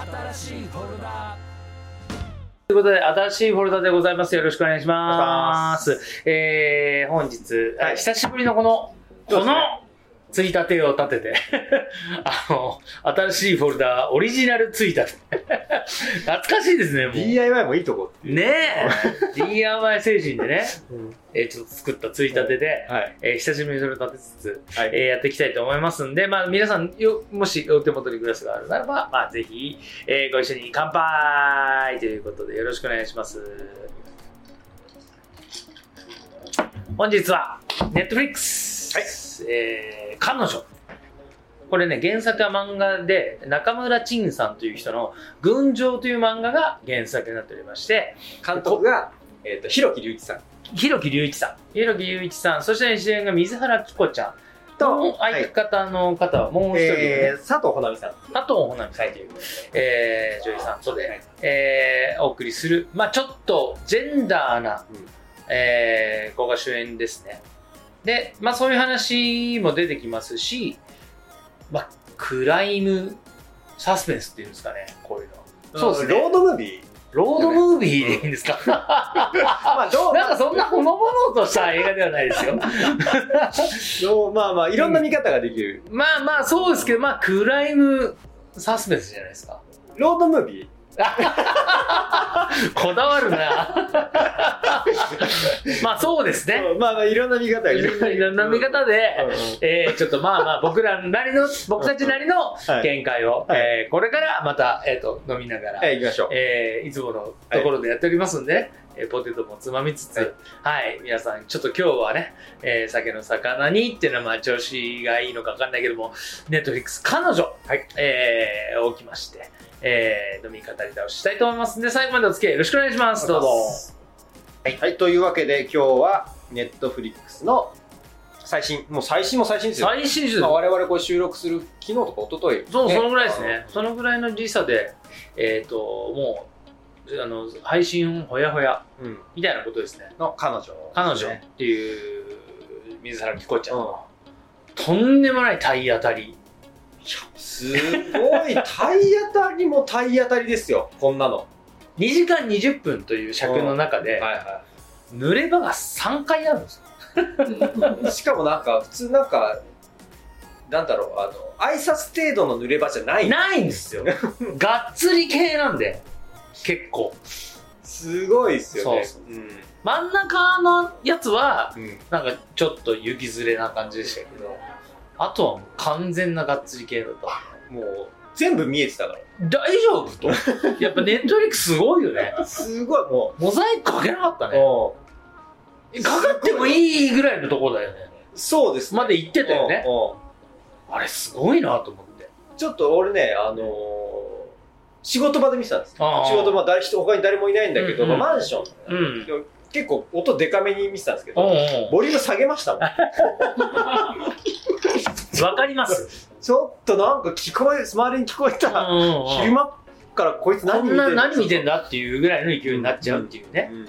新しいフォルダということで、新しいフォルダでございます。よろしくお願いします。えー、本日、はい久しぶりのこの、この、ついたてを立てて、あの、新しいフォルダ、オリジナルついたて。懐かしいですね、もう。DIY もいいとこ。ねえ、DIY 精神でね、うんえーちょっと作ったついたてで、はい。えー久しぶりにそれを立てつつ、はい。えーやっていきたいと思いますんで、まあ、皆さんよ、もしお手元にグラスがあるならば、まあ、ぜひ、えーご一緒に乾杯ということでよろしくお願いします。本日は、Netflix、はいえー彼女。これね、原作は漫画で、中村陳さんという人の、群青という漫画が原作になっておりまして、監督が、えっと、広木隆一さん。広木隆一さん、広木隆一さん、そして主演が水原希子ちゃん。と、相方の方はもう一人、えー、佐藤穂波さん。佐藤穂波さんという、えー女優さん。とで、えーお送りする、まあちょっとジェンダーな、うん。えー子が主演ですね。で、まあそういう話も出てきますし、まあクライムサスペンスっていうんですかね、こういうの。そうですねロードムービー。ロードムービーでいいんですか、まあ、どうなんかそんなほのぼのとした映画ではないですよ。まあまあ、いろんな見方ができる。まあまあそうですけど、まあクライムサスペンスじゃないですか。ロードムービー？こだわるな。まあそうですね。まあまあ、いろんな見方がいろんな見方で、えーちょっとまあまあ僕らなりの、僕たちなりのはい。見解を、はいえーこれからまた、えっ、と、飲みながら、はい、行きましょう。えーいつものところでやっておりますんで、ねえーポテトもつまみつつ、ははいい、皆さん、ちょっと今日はね、えー酒の魚にっていうのはまあ調子がいいのか分かんないけども、ネットフリックス彼女、はいえー、起きまして、えー、飲み語り倒ししたいと思いますんで、最後までお付き合いよろしくお願いします。どうぞ。はい、はい、というわけで今日はネットフリックスの最新もう最新も最新ですよ、最新種まあ、我々これ収録する昨日とか一昨日そう、そのぐらいですね。そのぐらいの時差で、えっ、と、もう、あの、配信ほやほや、うん、みたいなことですね。の彼女、彼女。っていう、水原希子ちゃん。の、とんでもない体当たり。すごい。体当たりも体当たりですよ。こんなの。2時間20分という尺の中で、は濡れ場が3回あるんですよ。いはいしかもなんか普通なんかなんだろうあの挨拶程度の濡れ場じゃない。ないんですよ。がっつり系なんで、結構。すごいですよね。そううん。真ん中のやつは、うん。なんかちょっと雪ずれな感じでしたけど、あとはもう完全ながっつり系だった。もう全部見えてたか大丈夫？と。やっぱネットフリックスすごいよね。らすごいもモザイクかけなかったう、ね。もかかってもいいぐらいのところだよね。うそうですまで言ってたよね。あれすごいなと思って。ちょっと俺ね、あのー仕事場で見てたんです仕事場誰人他に誰もいないんだけど、うんうんまあマンション、うん。結構音デカめに見てたんですけど。ボリューム下げましたもん わかります。ちょっとなんか聞こえ周りに聞こえた、昼昼間からこいつ何見てんだ何見てんだっていうぐらいの勢いになっちゃうっていうね。うん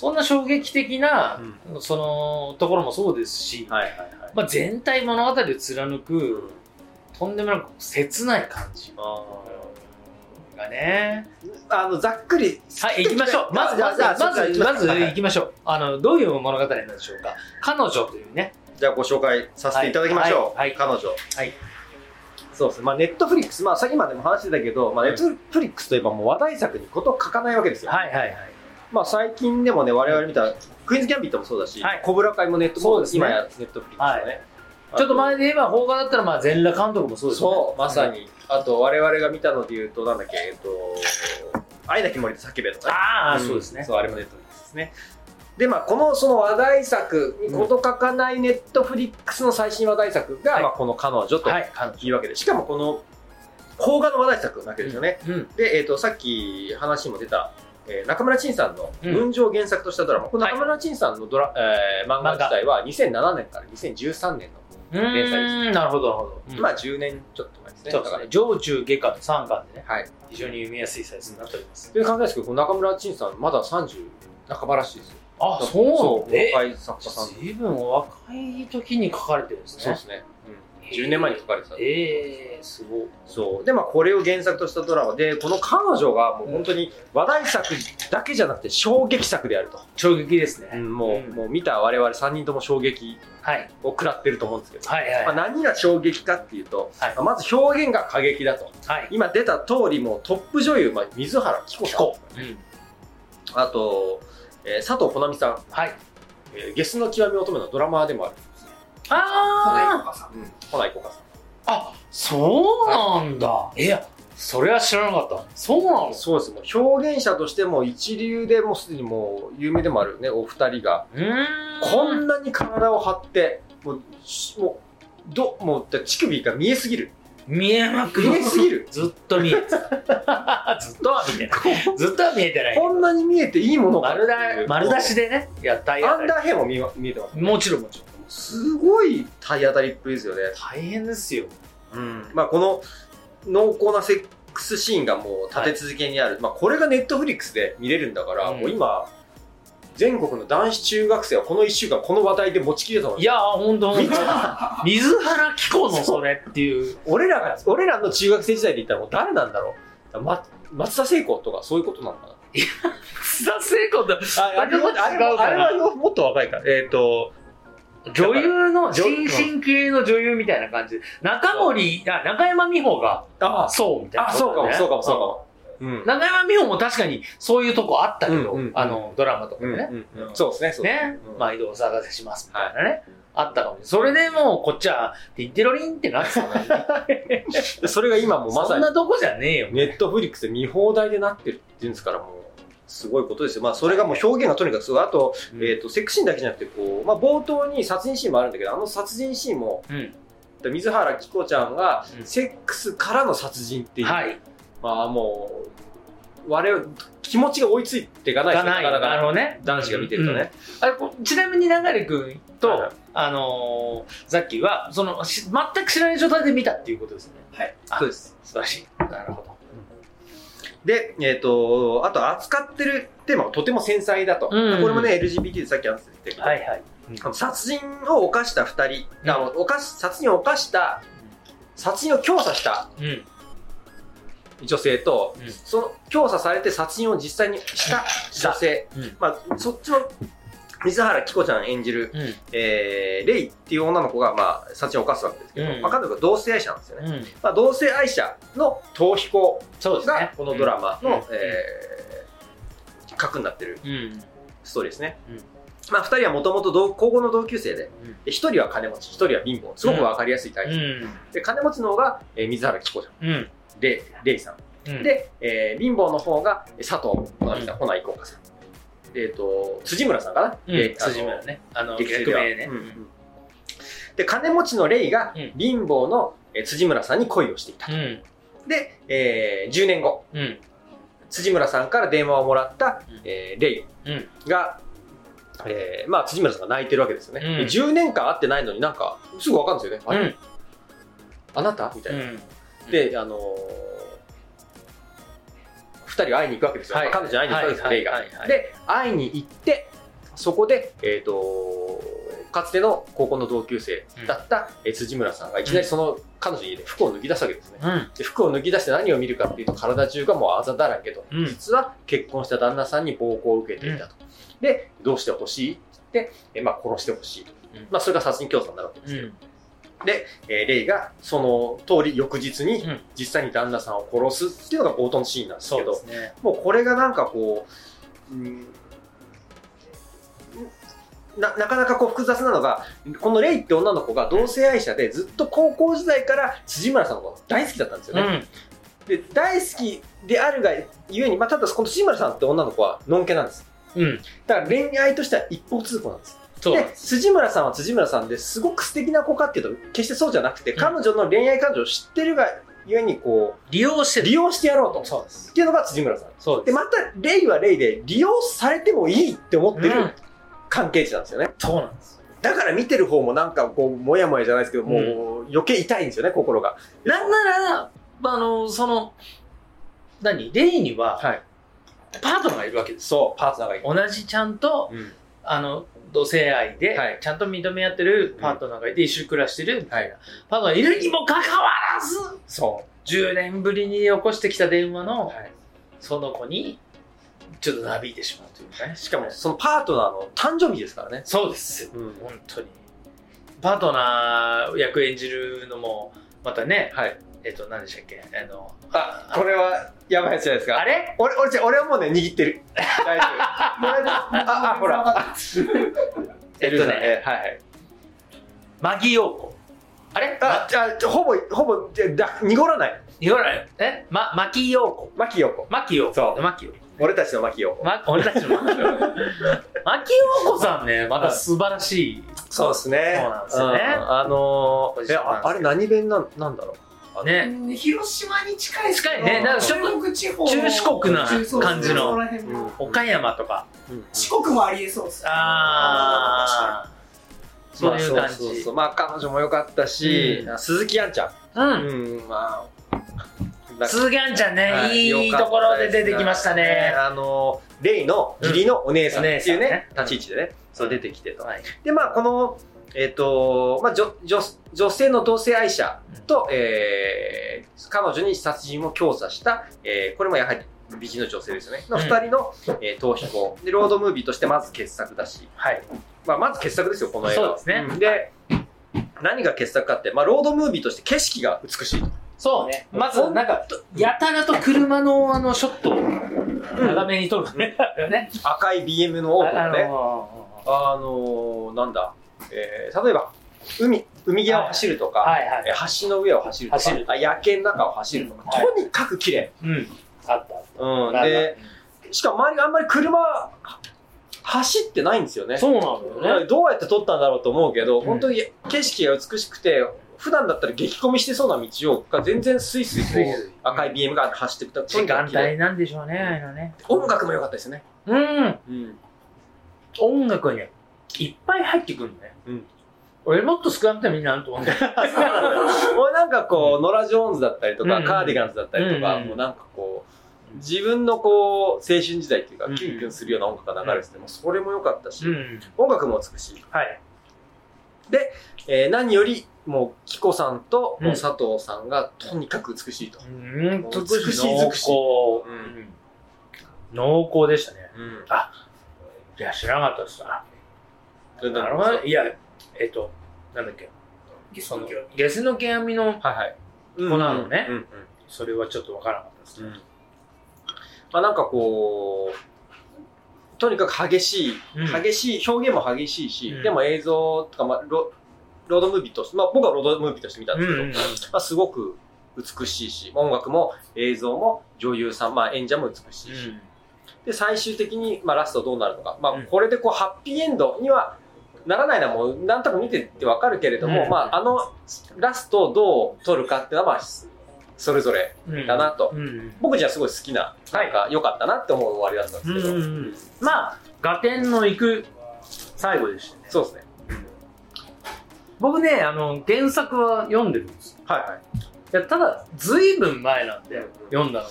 そんな衝撃的な、うそのところもそうですし、まあ、全体物語を貫く、とんでもなく切ない感じあがね。ーあのざっくりはい、行きましょう。まず、まず、まず、まず行きましょう。あの、どういう物語なんでしょうか。彼女というね。じゃあご紹介させていただきましょう、はい。はい。彼女。はい。そうですね、まあ、ネットフリックス、まあ、さっきまでも話してたけど、まあ、ネットフリックスといえばもう話題作にこと書かないわけですよ、はいはいはい。まあ、最近でもね、我々見たクイーンズ・ギャンビットもそうだし、はい。コブラ会もネットそうですね。今やネットフリックスだね、ちょっと前で言えば、邦画だったら、まあ、全裸監督もそうですね。そう、まさに。あと、我々が見たので言うと、なんだっけ、えっと、愛なき森と叫べとか、ああ、ん。そうですね。そう、あれもネットフリックスですね。で、まあ、この、その話題作にこと書かないネットフリックスの最新話題作が、はいまあ、この彼女とはい、彼いうわけで、しかもこの、邦画の話題作なわけですよね。女。うん。で、えっ、と、さっき話にも出た、えー中村陳さんのうん群青を原作としたドラマ、このはい中村陳さんのドラ、えー漫画自体は2007年から2013年の、うーん、なるほど、なるほど。うんまあ10年ちょっと前ですね。だからそうですね。上中下下の3巻でね、はい。非常に読みやすいサイズになっております。で、考えですけど、この中村陳さん、まだ30半ばらしいですよ。あ、そう若い作家さん。随分お若い時に書かれてるんですね。そうですね。へ10年前に書かれてたええー、すごい。そうでまあこれを原作としたドラマでこの彼女がもう本当に話題作だけじゃなくて衝撃作であると、衝撃ですね。うんもううんもう見た我々3人とも衝撃はい。を食らってると思うんですけど、はいはい。まあ、何が衝撃かっていうと、はいまあまず表現が過激だとはい。今出た通りもうトップ女優、まあ、水原希子さん。うん。あと、えー佐藤穂波さん、はい。えーゲスの極み乙女のドラマーでもあるんですねああ。さん、うん、穂内子さんあ、そうなんだ。いや、それは知らなかった。そうなの？そうですもう表現者としても一流でもうすでにもう有名でもあるねお二人がうーん。こんなに体を張ってもうしもうどもうだ乳首が見えすぎる見えまくる。見えすぎるずっと見えてた。ずっとは見てない。ずっとは見えてない。こんなに見えていいものか丸出丸出しでね、やったアンダーヘアも見え見えてますもちろんもちろん。すごい体当たりっぷりですよね大変ですよ。うんまあ、この濃厚なセックスシーンがもう立て続けにある、まあ、これがネットフリックスで見れるんだから、うんもう今全国の男子中学生はこの1週間この話題で持ちきれたのいや、ほんとほんと見た？水原希子のそれっていう。俺らが俺らの中学生時代で言ったらもう誰なんだろう、ま、松田聖子とかそういうことなのかな。津田聖子とああれも違うかな。あれはもっと若いから。えっ、と女優の、女新進系の女優みたいな感じ。で。中森、あ中山美穂があそうみたいなあそうかもそうかもそうかもうん中山美穂も確かにそういうとこあったけど、うんうんうんあの、ドラマとかうんでね。うんうんそうですねね、うん毎度お探せしますみたいなね。あったかも。それでもうこっちは、ティッテロリンってなってたのに。で それが今もうまさにそんなとこじゃねえよ。ネットフリックスで見放題でなってるっていうんですから、もう、すごいことですよ。まあ、それがもう表現がとにかくすごい。あと、うんえっ、と、セックシーンだけじゃなくて、こう、まあ、冒頭に殺人シーンもあるんだけど、あの殺人シーンも、うん。水原希子ちゃんがう、んセックスからの殺人っていう、はい。まあ、もう、我々、気持ちが追いついていかないですよがなかなか。ね。男子が見てるとね。あれこちなみに流れ君と、はいあのー、ザッキーは、その、し全く知らない状態で見たっていうことですね。はい。あそうです。素晴らしい。なるほど。で、えっ、と、あと扱ってるテーマがとても繊細だと。うんこれもね、LGBT でさっき話してたけど、はいはい。あの殺人を犯した二人、あの犯し殺人を犯した、殺人を教唆したうん。女性と、うん。その教唆されて殺人を実際にした女性、うん。まあ、そっちの水原希子ちゃん演じる、うん。えーレイっていう女の子が、まあ、殺人を犯すわけですけど、うん。まあ、彼女が同性愛者なんですよね、うん。まあ、同性愛者の逃避行そうですね。が。このドラマの、うん。えー核になってるうん。ストーリーですね、うん。まあ、2人はもともと高校の同級生でうん。で1人は金持ち1人は貧乏。すごく分かりやすいタイプ、うん。で金持ちの方が、えー水原希子ちゃん。レイレイさんうん、で、えー貧乏の方が佐藤穂波さん、穂内幸香さん。えっ、と、辻村さんかな、うんで、辻村ね。あの、劇名ね。うんうんで、金持ちのレイがうん貧乏の、えー辻村さんに恋をしていた。うん。で、えー10年後、うん。辻村さんから電話をもらった、うんえーレイうん。が、えーまあ、辻村さんが泣いてるわけですよね。うんで10年間会ってないのになんか、すぐ分かるんですよね。あれ、うん。あなた？みたいな。うん。で、あのー二人会いに行くわけですよ。はいまあ彼女に会いに行くわけですよ、はいレイが。で、会いに行って、そこで、えっ、と、かつての高校の同級生だった、えー辻村さんがいきなりその彼女に、ね、服を脱ぎ出すわけですね。うん。で服を脱ぎ出して何を見るかっていうと体中がもうあざだらけと。うん実は結婚した旦那さんに暴行を受けていたと。で、どうしてほしいって言って、えーまあ、殺してほしいと。うんまあ、それが殺人教唆になるわけですけど。うん。で、えーレイがその通り翌日にうん実際に旦那さんを殺すっていうのが冒頭のシーンなんですけど、すね。もうこれがなんかこう、うんななかなかこう複雑なのが、このレイって女の子が同性愛者でずっと高校時代から辻村さんのことが大好きだったんですよね。うん。で、大好きであるがゆえに、まあ、ただこの辻村さんって女の子はのんけなんです。うん。だから恋愛としては一方通行なんです。で。辻村さんは辻村さんですごく素敵な子かっていうと、決してそうじゃなくて、うん彼女の恋愛感情を知ってるがゆえに、こう、利用してる。利用してやろうと。そうです。っていうのが辻村さん。で、そうです。また、レイはレイで、利用されてもいいって思ってるうん関係値なんですよね。そうなんです。だから見てる方もなんかこう、もやもやじゃないですけど、もう余計痛いんですよね、心が。なんなら、あの、その、何？レイには、はい。パートナーがいるわけです。そう、パートナーがいい。同じちゃんと、うん。あの、同性愛ではい、ちゃんと認め合ってるパートナーがいて、一緒に暮らしてる、はい。パートナーがいるにもかかわらず、そ10年ぶりに起こしてきた電話う。の、はい。その子に、ちょっとなびいてしまうというかね。しかも、そのパートナーの誕生日ですからね。そうですよ。うん。本当に。パートナー役演じるのも、またね、はい。えっと、何でしたっけ？あの、あ、これは、やばいやつじゃないですか。あれ？俺、俺、俺はもうね、握ってる。大丈夫。あ、あ、ほら。えっとね、はいはい。牧陽子。あれ？あ、じゃあ、ほぼ、ほぼ、じゃだ濁らない。言わない。え？ま、牧陽子。牧陽子。牧陽子。そう牧陽子。俺たちの牧陽子。ま、俺たちの牧陽子。牧陽子さんね、また素晴らしい。そうですね。そうなんですよねうんあのー、あれ何弁なんなんだろうね。うん広島に近い近いねだからちょっと中国地方中四国な感じの岡山とか。うん四国もありえそうですあー。そういう感じ。まあ彼女も良かったし、鈴木杏ちゃん。うん。うん、まあ。なんか鈴木杏ちゃんね、はいいいところで出てきましたね。あの、レイの義理のお姉さんっていうねね、立ち位置でね、そう出てきてと。はい。で、まあ、この、えっ、と、まあ女、女、女性の同性愛者と、えー、彼女に殺人を強査した、えー、これもやはり美人の女性ですよね。のうん二人の、えー逃避行。で、ロードムービーとしてまず傑作だし、はい。まあ、まず傑作ですよ、この映画は。そうですねんで、何が傑作かって、まあ、ロードムービーとして景色が美しいと。そうね。まず、なんか、やたらと車のあの、ショットを長めに撮るね。ね。赤い BM のオープンあね。のあのー、なんだ、えー、例えば、海、海際を走るとか、はいはいえー橋の上を走るとか、走るあ夜景の中を走るとか、はいとにかく綺麗。うん。あったうん。た。で、しかも周りがあんまり車、走ってないんですよね。そうなんだよね。どうやって撮ったんだろうと思うけど、ん本当に景色が美しくて、普段だったら激込みしてそうな道を、が全然スイスイこう赤い BM が走ってくた。と時間帯なんでしょうね、あのね。音楽も良かったですね。うん。うん。音楽にいっぱい入ってくるね。うん。俺もっと少なくてもいいなと思 うんだよ。俺なんかこう、ノラ・ジョーンズだったりとか、うんカーディガンズだったりとか、うんもうなんかこう、自分のこう、青春時代っていうかう、んキュンキュンするような音楽が流れてて、もうそれも良かったし、うん。音楽も美しい。はい。えー何より、もう、キコさんと、うんもう佐藤さんがとにかく美しいと。うん、美しい美しい濃厚。でしたね。うん。いや、知らなかったですな。ななるほど。いや、えっと、なんだっけ？その、ゲスの毛網の、はいはい。子なのね。うんうんそれはちょっとわからなかったですね。うん。まあなんかこう、とにかく激しい、うん。激しい、表現も激しいし、うん。でも映像とか、まあロ、ロードムービーとして、まあ僕はロードムービーとして見たんですけど、うんうんまあすごく美しいし、音楽も映像も女優さん、まあ演者も美しいし、で、最終的に、まあラストどうなるのか、まあうん。これでこうハッピーエンドにはならないのはもうなんとか見てってわかるけれども、うんまああのラストをどう撮るかっていうのは、まあそれぞれうんだなと。うんうん僕じゃすごい好きな、なんか良かったなって思う終わりだったんですけど、うんうんうんまあ、ガテンの行く最後でしたね。そうですね。僕ね、あの、原作は読んでるんですよ。はいはい。いやただ、ずいぶん前なんで、読んだのも。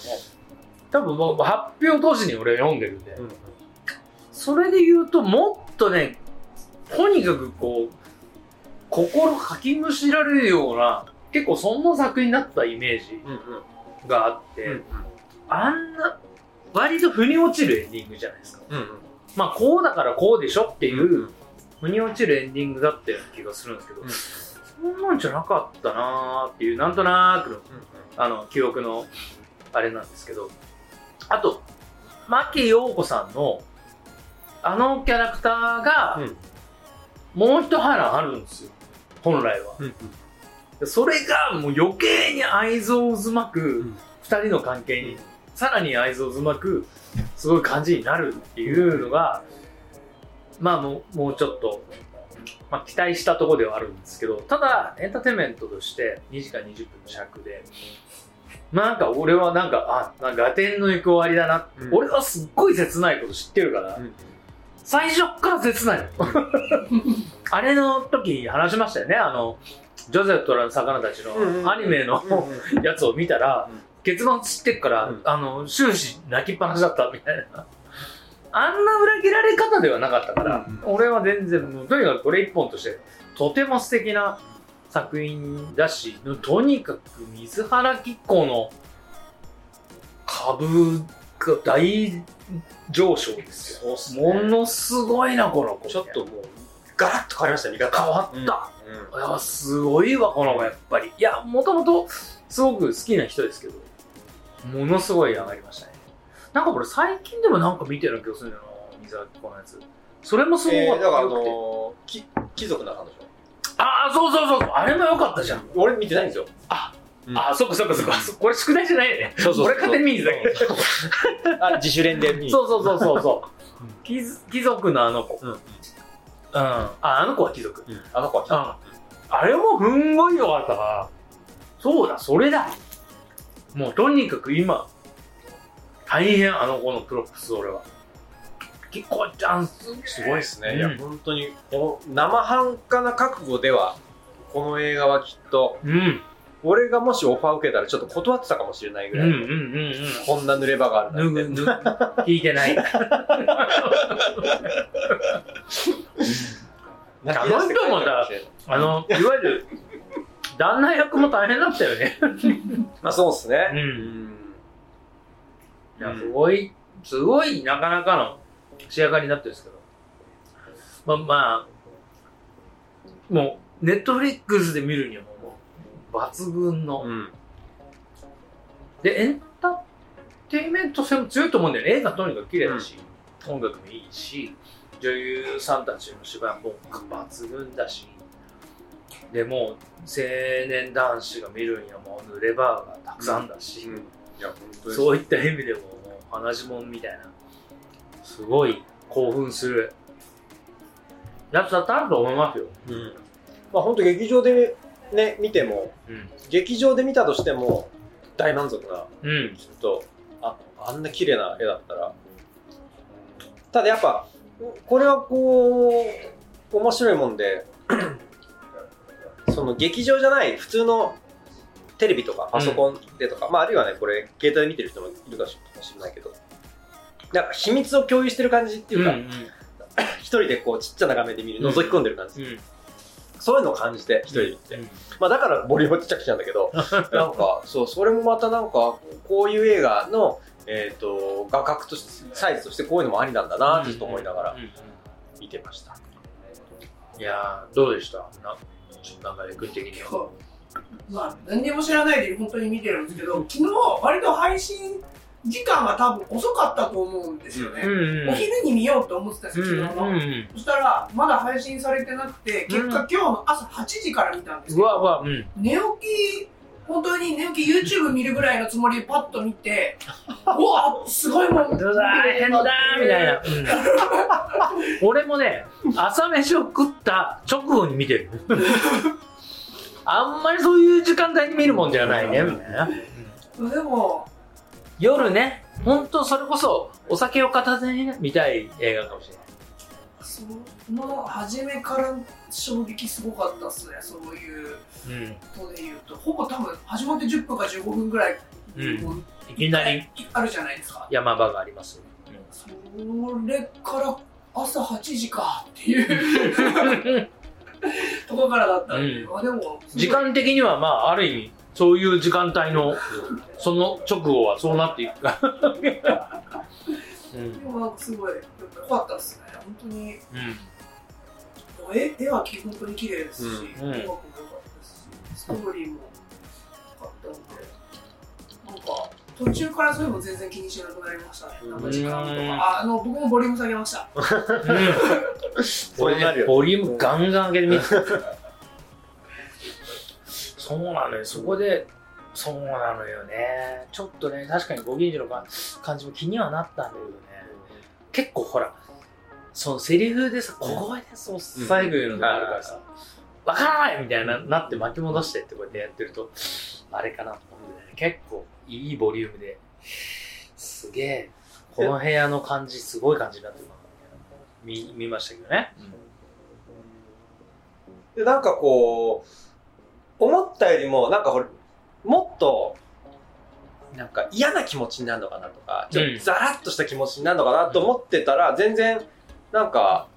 多分もう発表当時に俺読んでるんで。それで言うと、もっとね、とにかくこう、心かきむしられるような、結構そんな作品になったイメージうんうん。があって、うんあんな、割と腑に落ちるエンディングじゃないですか。うんうん。まあ、こうだからこうでしょってていう、腑に落ちるエンディングだったような気がするんですけど、うんそんなんじゃなかったなーっていう、なんとなーくの、あの、記憶の、あれなんですけど、あと、牧陽子さんの、あのキャラクターが、うんもう一波乱あるんですよ。本来は。うんでそれがもう余計に愛憎渦巻くん。二人の関係に、さらに愛憎渦巻くすごい感じになるっていうのが、まあもうもうちょっと、まあ、期待したところではあるんですけどただエンターテインメントとして2時間20分の尺でまあなんか俺はなんかあなんかガテンの行く終わりだな、うん。俺はすっごい切ないこと知ってるから、うん最初っから切ない。の あれの時話しましたよね。あのジョゼフとの魚たちのアニメのやつを見たら、うん結末知ってっから、うん。あの終始泣きっぱなしだったみたいな。あんな裏切られ方ではなかったから、うん。俺は全然とにかくこれ一本としてとても素敵な作品だしとにかく水原希子の株が大上昇ですよ。すものすごいなこの子。ちょっともう、ガラッと変わりました、見方。変わった、うん。いやすごいわこの子やっぱり。いやもともとすごく好きな人ですけどものすごい上がりましたね。なんかこれ最近でもなんか見てる気がするんだよな水原希子のやつ。それもすごかった、えーだからあのー、き貴族な彼女。ああそうそうそうあれもよかったじゃん、俺見てないんですよ。うん。ああそっかそっかそっか。これ宿題じゃないよね。そうそうそう。俺勝手に見に行ったけど。あ、自主練で見に。そうそうそうそうそう。貴貴族のあの子。うん。うん。ああの子は貴族。うん。あの子は貴族。うん。あれもすんごい良かったからそうだそれだ。もうとにかく今大変あの子の props 俺は。きこちゃんすすごいですね。うん。いや、本当に、この生半可な覚悟では、この映画はきっと、うん俺がもしオファー受けたらちょっと断ってたかもしれないぐらい、うんうんうんうんこんな濡れ場があるなんて。脱ぐ聞いてない泣き出して帰るかもしれないあのいわゆる旦那役も大変だったよねまあそうですね。うんうんいや、すごい、すごいなかなかの仕上がりになってるんですけど。まあまあ、もう、ネットフリックスで見るには抜群の。うん。で、エンターテインメント性も強いと思うんだよね。映画とにかく綺麗だし、音楽もいいし、女優さんたちの芝居も抜群だし、でもう、青年男子が見るにはもう濡れ場がたくさんだし、うん。そういった意味でも、もう、鼻血もんみたいな、すごい興奮するやつだったなと思いますよ。うん。まあ本当劇場でね、見ても、うん。劇場で見たとしても、大満足な、うん。きっと、あ、あんな綺麗な絵だったら。ただやっぱ、これはこう、面白いもんで、その劇場じゃない普通のテレビとかパソコンでとか、まああるいはね、これ携帯で見てる人もいるかもしれないけど、なんか秘密を共有してる感じっていうか、一人でこうちっちゃな画面で見る、うん覗き込んでる感じ、うん。そういうのを感じて、一人で見て。まあだからボリュームちっちゃくしちゃうんだけど、なんか、そう、それもまたなんか、こういう映画の、えっ、と、画角として、サイズとしてこういうのもありなんだなってちょっと思いながら見てました。いやー、どうでした？な、ちょっと中で君的には。まあ、何にも知らないで本当に見てるんですけど、昨日割と配信時間が多分遅かったと思うんですよね。んお昼に見ようと思ってたんですよ、うん昨日の。うん。そしたら、まだ配信されてなくて、結果今日の朝8時から見たんですけど、うわうわ、うん。寝起き、本当に寝起き YouTube 見るぐらいのつもりでパッと見て、うわすごいもん。う変だーみたいな。うん俺もね、朝飯を食った直後に見てる。あんまりそういう時間帯に見るもんじゃないね、みたいな。でも、夜ね、ほんとそれこそお酒を片手にね見たい映画かもしれない。その初めから衝撃すごかったっすね、そういううん。ことで言うと。ほぼ多分始まって10分か15分ぐらい、うんいきなりあるじゃないですか。山場があります。それから朝8時かっていう ところからだったんで、うあでも、時間的にはまあ、ある意味、そういう時間帯の、その直後はそうなっていくから。うん。でもなんかすごい、やっぱ良かったっすね。本当に、絵絵は本当に綺麗ですし、うんうん音楽も良かったですし、ストーリーも良かったので、なんか、途中からそういうの全然気にしなくなりましたね。なんか時間とうんか。ああの、僕もボリューム下げました。ボリュームガンガン上げてみて。そうなのよ、そこで、そうなのよね。ちょっとね、確かにご近所のか感じも気にはなったんだけどね。結構ほら、そのセリフでさ、小声でそう、最後言うのがあるからさ、わからないみたいな、なって巻き戻してってこうやってやってると、あれかなと思ってね、結構いいボリュームで、すげえ、この部屋の感じ、すごい感じになってるな、見、見ましたけどね。で、なんかこう、思ったよりも、なんかほれ、もっと、なんか嫌な気持ちになるのかなとか、ちょっうんとザラッとした気持ちになるのかなと思ってたら、全然、なんか、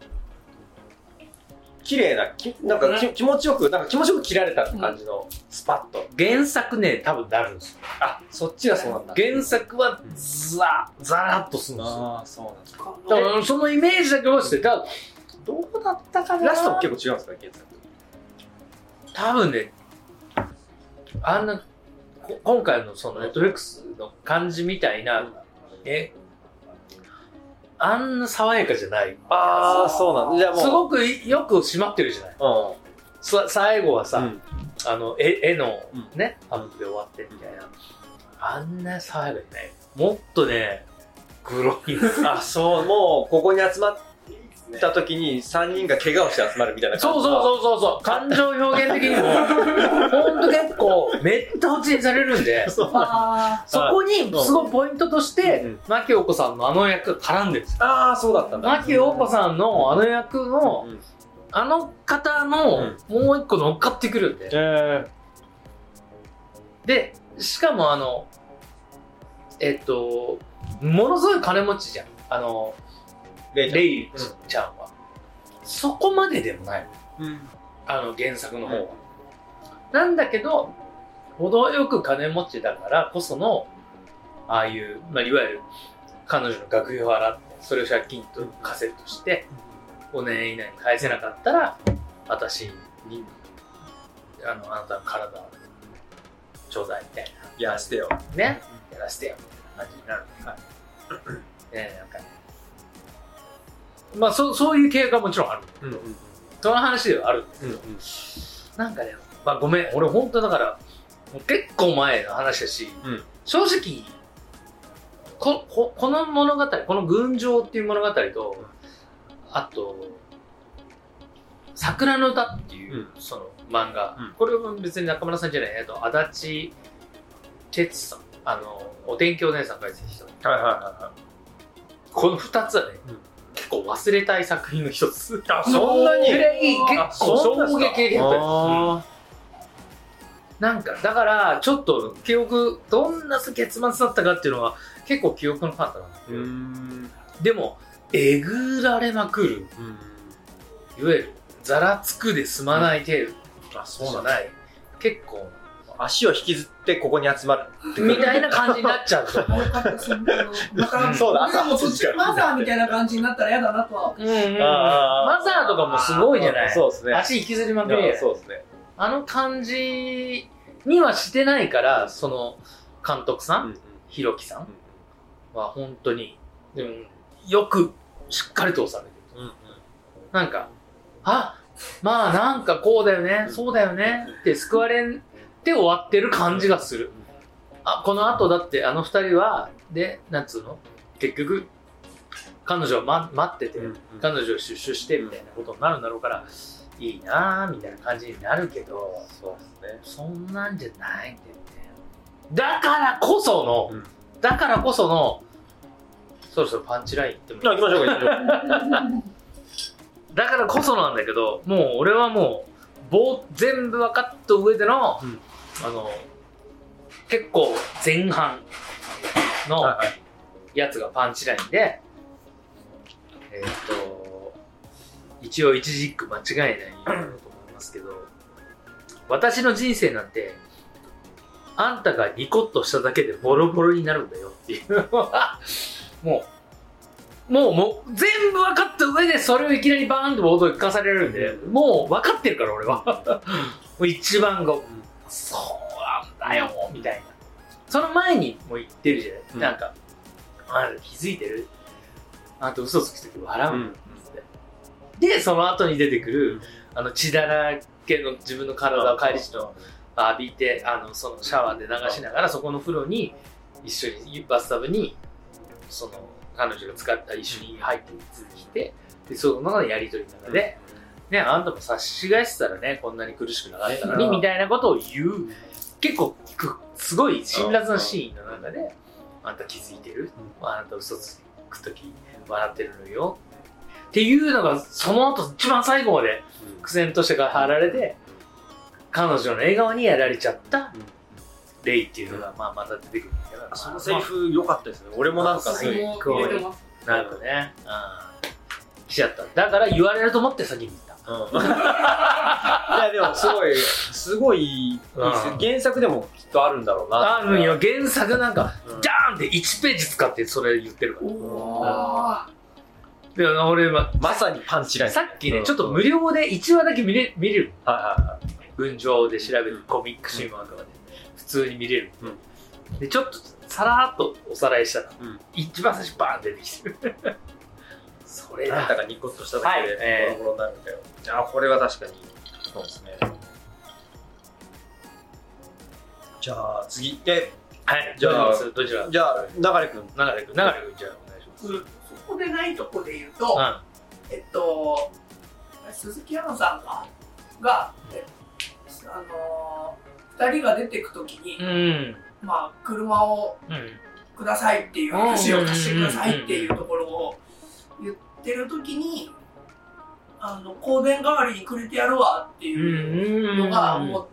綺麗な、きなんかき気持ちよく、なんか気持ちよく切られた感じの、スパッと。原作ね、多分なるんですよ。あ、そっちがそうなんだ。原作はザ、ザラッとするんですよ。ああ、そうなんだ。だからそのイメージだけ落ちて、だどうだったかな？ラストも結構違うんですか、原作？多分ね、あんな、こ今回のそのネットフリックスの感じみたいな、え、あんな爽やかじゃない。ああ、そうなんだ。じゃあもう。すごくよく締まってるじゃない。うさ最後はさ、ん。あの絵絵のうんね、アップで終わってみたいな。あんな爽やかじゃない。もっとね、黒い。あ、そう、もう、ここに集まった時に3人が怪我をして集まるみたいな感じそうそうそうそうそう。感情表現的にも、ほんと結構、めった落ちにされるんで、そうあそこにすごいポイントとしてうん、牧陽子さんのあの役が絡んでるんですよ。ああ、そうだったんだ。牧陽子さんのあの役の、うんあの方のもう一個乗っかってくるんで。えで、しかもあの、えっと、ものすごい金持ちじゃん。あの、ー、レイちゃんレイちゃんは。そこまででもない。うん。あの原作の方は。なんだけど、程よく金持ちだからこその、ああいう、まあ、いわゆる彼女の学費を払って、それを借金とカセットして、5年以内に返せなかったら、私に、あの、あなたの体をちょうだいみたいやらせてよ。な。ね。やらせてよ。みたいな感じになる。はい。ねなんかね。まあ、そう、そういう経過はもちろんある。うんうんその話ではあるんですうんけど、なんかね、まあごめん、俺本当だから、結構前の話だし、うん。正直ここ、この物語、この群青っていう物語と、あと、桜の歌っていう、うん。その漫画、うん。これは別に中村さんじゃない、えっと、足立哲さん、あの、お天気お姉さんが書いてた人、はいはいはいはい。この二つはね、うん。結構忘れたい作品の一つ。あそんなに？ぐらい結構衝撃的だった。なんか、だから、ちょっと記憶、どんな結末だったかっていうのは、結構記憶のパンダなんで。でも、えぐられまくる、いわゆる、ざらつくで済まない程度あ、じゃない、結構、足を引きずってここに集まる。みたいな感じになっちゃうと。あ、よかった、そうだも途中マザーみたいな感じになったら嫌だなとは。うんうマザーとかもすごいじゃない？そうですね。足引きずりまくりそうですね。あの感じにはしてないから、その、監督さん、ひろきさんは本当に、でもよくしっかりとされてる。なんか、あ、まあなんかこうだよね、そうだよねって救われて終わってる感じがする。あ、この後だってあの二人は、で、なんつうの？結局、彼女は、ま、待ってて、彼女を出所してみたいなことになるんだろうから、いいなぁ、みたいな感じになるけど、そうですね。そんなんじゃないんだよね。だからこその、うんだからこその、そろそろパンチライン行ってもいい行きましょうか、行きましょう。だからこそなんだけど、もう俺はもう、棒全部分かった上での、うんあの、結構前半のはいはい。やつがパンチラインで、えーっと、一応一軸間違いないと思いますけど、私の人生なんて、あんたがニコッとしただけでボロボロになるんだよっていう。のは、もう、もう、もう、全部分かった上でそれをいきなりバーンとボードに聞かされるんで、もう分かってるから俺は。もう一番が、そだよ、みたいな。その前にも言ってるじゃない、うん。なんか、あ気づいてる？あんた嘘つくとき笑ううん。で、その後に出てくる、あの血だらけの自分の体を帰り血の浴びて、あの、そのシャワーで流しながら、そこの風呂に、一緒に、バスタブに、その、彼女が使った一緒に入ってきて、で、その中でやりとりの中で、ね、あんたも差し返したらね、こんなに苦しくなかったのに、うん。みたいなことを言う、結構、くすごい辛辣なシーンの中で、あんた気づいてる、あなた嘘つくとき笑ってるのよ。っていうのが、その後、一番最後まで苦戦として貼られて、彼女の笑顔にやられちゃったレイっていうのが、まあ、また出てくるんだけど、そのセリフ良かったですね。俺もなんかすごい。なんかね、うん。来ちゃった。だから言われると思って先に言った。うん いやでもすごい、すごいうん原作でもきっとあるんだろうな。あるんよ、原作なんか、うんジャーンって1ページ使ってそれ言ってるかおら。ーで、俺は、まさにパンチライン。さっきね、うんちょっと無料で1話だけ見れ見れる。はいはいはい。群青で調べるコミックシーマーとかで、普通に見れる。で、ちょっとさらっとおさらいしたら、うん一番最初バーン出てきてる。それだ。あんたがニコッとしただけではいボロボロになるんだよ。あ、これは確かに。そうですね。じゃあ次。で、はい、じゃあどちらじゃあ、流れくん。流れくん、流れくん、じゃあお願いします。うんそこでないとこで言うと、えっと、鈴木アナさんが、が、えあのー、二人が出てくときに、うん。うん。まあ、車をうん。くださいっていう話を貸してくださいっていうところを言ってるときに、あの、香典代わりにくれてやるわっていうのが、もう、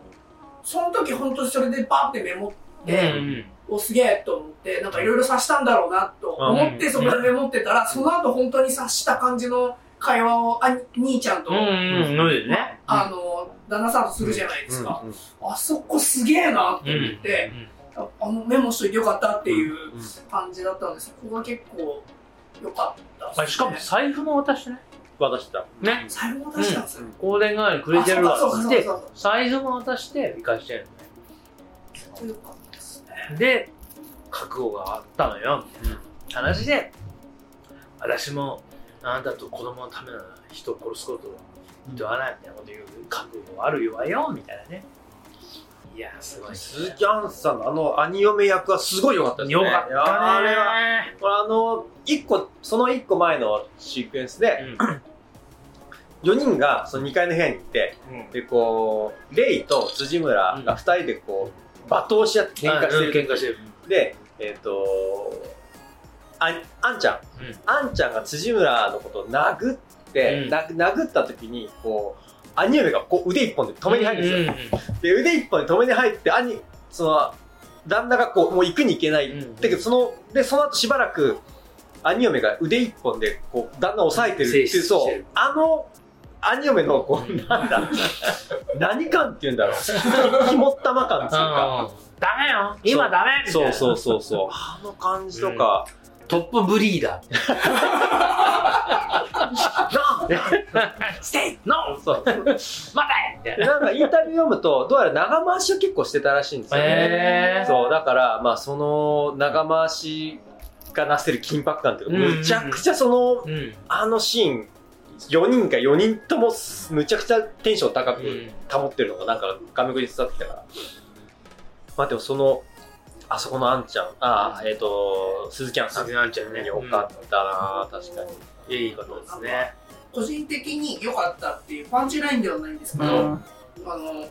その時本当にそれでパってメモって、おすげえと思って、なんかいろいろ察したんだろうなと思ってうんそこでメモってたら、その後本当に察した感じの会話を、あ、兄ちゃんと。あの、旦那さんとするじゃないですか。あそこすげえなって思って、ああのメモしといてよかったっていう感じだったんです。そこが結構良かったね。あしかも財布も渡してね。渡した。ね。最後渡したんですよ。香典代わりにくれてやるわって財布も渡して生かしてるのね。良かったですね。で、覚悟があったのよ、みたいな話で、私もあなたと子供のためなら人を殺すことは言わないみたいなこと言う覚悟があるわよ、みたいなね。いや、すごい。鈴木杏さんのあの兄嫁役はすごい良かったですね。よかったねあれは、これあの、一個、その一個前のシークエンスで、4人がその2階の部屋に行って、うんで、こう、レイと辻村が2人でこう、罵倒し合って喧嘩してる。喧嘩してる。で、えっ、と、ああんちゃん、うんあんちゃんが辻村のことを殴って、殴った時に、こう、兄嫁がこう腕一本で止めに入るんですよ。で、腕一本で止めに入って、兄、その、旦那がこう、もう行くに行けない。うんだけど、その、で、その後しばらく、兄嫁が腕一本で、こう、旦那を押さえてるっていう、そうあの、兄嫁の、こう、なんだ、何感って言うんだろう。肝っ玉感っていうか。ダメよ今ダメみたいな。そうそうそうそう。あの感じとか、トップブリーダー。ステイノーそう。待てみたいでな。なんかインタビュー読むと、どうやら長回しを結構してたらしいんですよね。そう、だから、まあ、その長回しがなせる緊迫感というか、うんむちゃくちゃその、うん。あのシーン、4人か4人ともむちゃくちゃテンション高くうん保ってるのがなんか画面に伝わってきたから。まあでもその、あそこのあんちゃん、ああ、えっ、と、鈴木杏さん。鈴木杏ちゃんねよかったな、確かに。いいことですね。個人的に良かったっていうパンチラインではないんですけど、あの、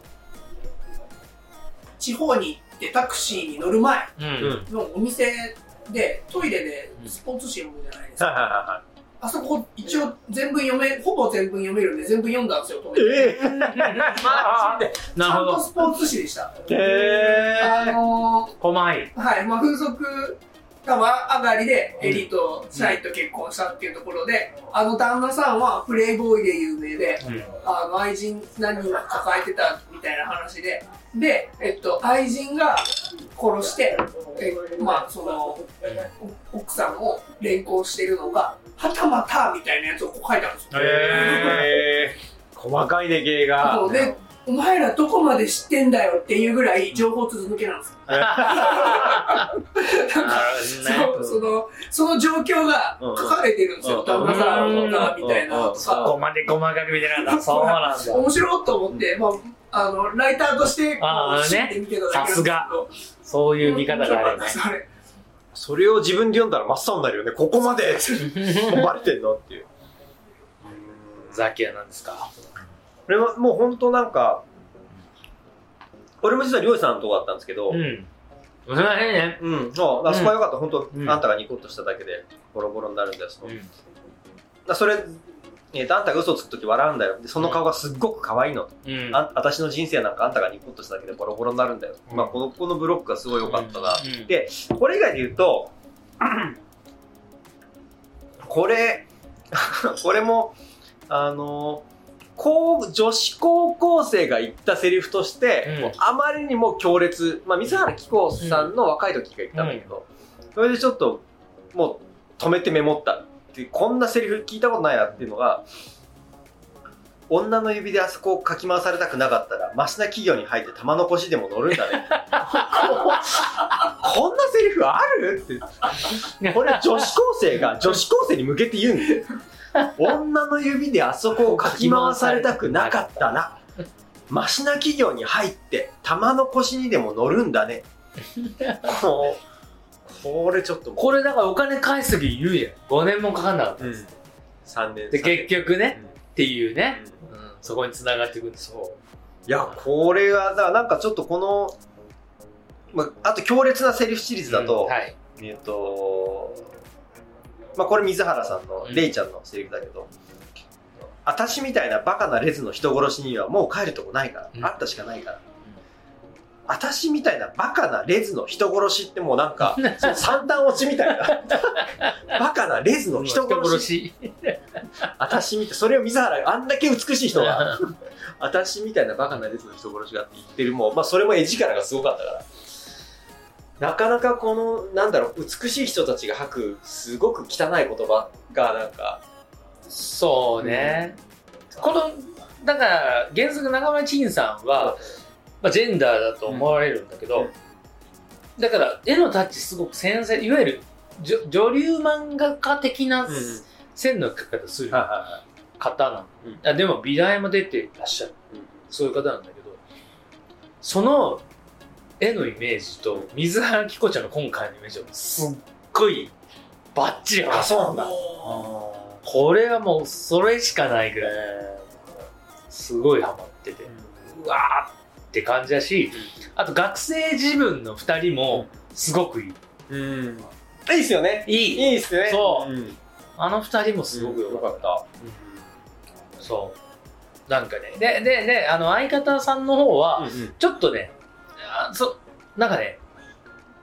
地方に行ってタクシーに乗る前う。うんん。のお店でトイレでスポーツ紙読むじゃないですはいか。あそこ一応全文読め、ほぼ全文読めるんで全部読んだんですよ。ええマジで。ちゃんとスポーツ紙でした。へあえ。の細い。ー、はい、まあ風俗玉上がりでエリート社員と結婚したっていうところで、あの旦那さんはプレイボーイで有名で、あの愛人何人も抱えてたみたいな話で、で、えっと、愛人が殺して、えまあ、その、お奥さんを連行してるのが、はたまたみたいなやつをこう書いてあるんですよ。へへえ。細かいね、芸が。お前らどこまで知ってんだよっていうぐらい情報続けなんですよ。そう、その、その状況が書かれてるんですよ。うん旦那さんが、みたいなのとそか。こまで細かく見てなかった。そうなんだ。面白いと思って、まあ、あの、ライターとして、こう、知って見てただけなんですけどそういう見方があるよね。それを自分で読んだら真っ青になるよね。ここまで思われてんのっていう。ザキヤなんですか？これはもう本当なんか、俺も実は漁師さんのとこだったんですけど、うん。すいませんね。うん、そう、あそこはよかった、本当、うんあんたがニコッとしただけでボロボロになるんです。うんだそれ、えーと、あんたが嘘つくとき笑うんだよ。で、その顔がすっごく可愛いの。うんあ私の人生なんかあんたがニコッとしただけでボロボロになるんだよ。うんまあ、この、このブロックがすごい良かったな。うんで、これ以外で言うと、これ、これも、あの、高女子高校生が言ったセリフとして、うんあまりにも強烈、まあ、水原希子さんの若い時が言ったんだけど、それでちょっと、もう止めてメモったってこんなセリフ聞いたことないなっていうのが、女の指であそこをかき回されたくなかったら、マシな企業に入って玉残しでも乗るんだね。こんなセリフある？って。これ女子高生が女子高生に向けて言うんだよ。女の指であそこをかき回されたくなかったら、マシな企業に入って玉残しにでも乗るんだね。こうこれちょっともこれだからお金返す時言うじゃん。5年もかかんなかった。う、うん、3年で結局ね、うん。っていうね、うん。うん。そこに繋がっていくんですよいや、これが、だからなんかちょっとこの、まあ、あと強烈なセリフシリーズだと、うんはい。えっと、まあこれ水原さんの、うんレイちゃんのセリフだけど、私みたいなバカなレズの人殺しにはもう帰るとこないから、うんあったしかないから。私みたいなバカなレズの人殺しってもうなんか、三段落ちみたいな。バカなレズの人殺し。し私みたい、それを水原があんだけ美しい人が、私みたいなバカな列の人殺しがって言ってるもん、まあそれも絵力がすごかったから。なかなかこの、なんだろう、美しい人たちが吐く、すごく汚い言葉がなんか、そうね、このだから原作中村陳さんは、まあ、ジェンダーだと思われるんだけど、うん。だから絵のタッチすごく繊細いわゆる女流漫画家的なうん線の描き方する方なの、うん。あでも美大も出てらっしゃる。そういう方なんだけどその絵のイメージと水原希子ちゃんの今回のイメージはすっごいバッチリあそうなんだ。これはもうそれしかないぐらいすごいハマってて。うわーって感じだしあと学生自分の2人もすごくいい。うん。いいっすよね。いい。いいっすね。そう。うん。あの2人もすごくよかった、そう。なんかね。ででであの相方さんの方は、うん。ちょっとね、あそなんかね、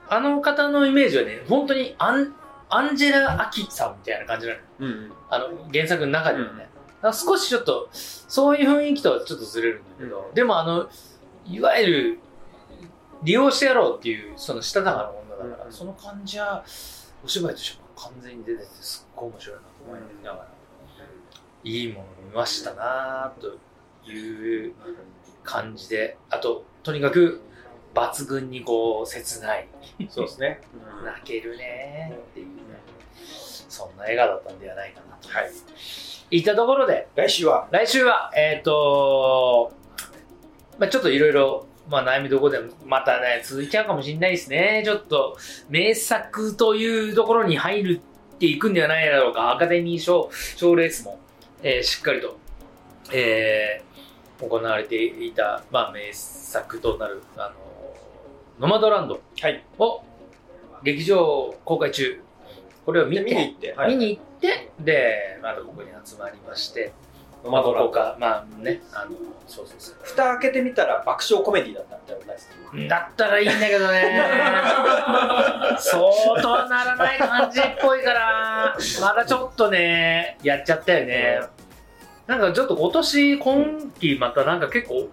あの方のイメージはね、本当にアンアンジェラ・アキさんみたいな感じなの。うん。うん。あの原作の中ではね。だから少しちょっと、そういう雰囲気とはちょっとずれるんだけど、でもあの、いわゆる、利用してやろうっていう、そのしたたかな女だから、うんその感じは、お芝居としても完全に出てて、すっごい面白いなと思いながら、いいもの見ましたなという感じで、あと、とにかく、抜群にこう、切ない。そうですね。泣けるねっていうね、そんな映画だったんではないかなと。はい。いったところで、来週は、来週は、えっ、とまあちょっといろいろ、まあ悩みどころでもまたね、続いちゃうかもしれないですね。ちょっと、名作というところに入るっていくんではないだろうか。アカデミー賞、賞レースも、えーしっかりと、えー行われていた、まあ名作となる、あのノマドランドはい。を劇場公開中。これを見て、見に行って、はい見に行って、で、またここに集まりまして、ノマドランドまあね、あの、そうそうそう。蓋開けてみたら爆笑コメディだったみたいなだったらいいんだけどね。そうとはならない感じっぽいから、まだちょっとね、やっちゃったよね。なんかちょっと今年、今季またなんか結構、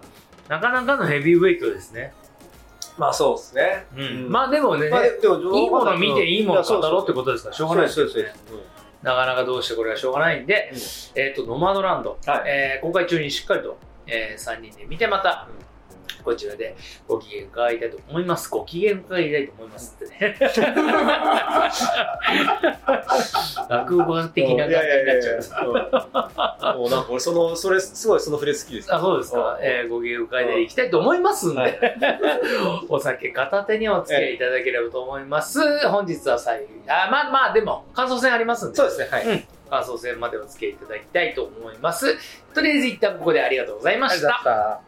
なかなかのヘビーウェイトですね。まあそうですね。うん。まあでもね、まあでもいいもの見ていいもの語ろうってこことですから、しょうがないですよ。ねそうです。なかなかどうしてこれはしょうがないんで、えっ、と、ノマドランド、はい。えー公開中にしっかりと、え3人で見てまた、こちらでご機嫌伺いたいと思います。ご機嫌伺いたいと思いますってね。落語的な感じになっちゃう。う。もうなんか俺その、それ、すごいそのフレーズ好きです。あそうですか、えーご機嫌伺いでいきたいと思いますんで、はい お酒片手にお付き合いいただければと思います。本日は最後に、あまあまあ、でも、感想戦ありますんで、そうですね、はい。感想戦までお付き合いいただきたいと思います。とりあえず一旦ここでありがとうございました。た。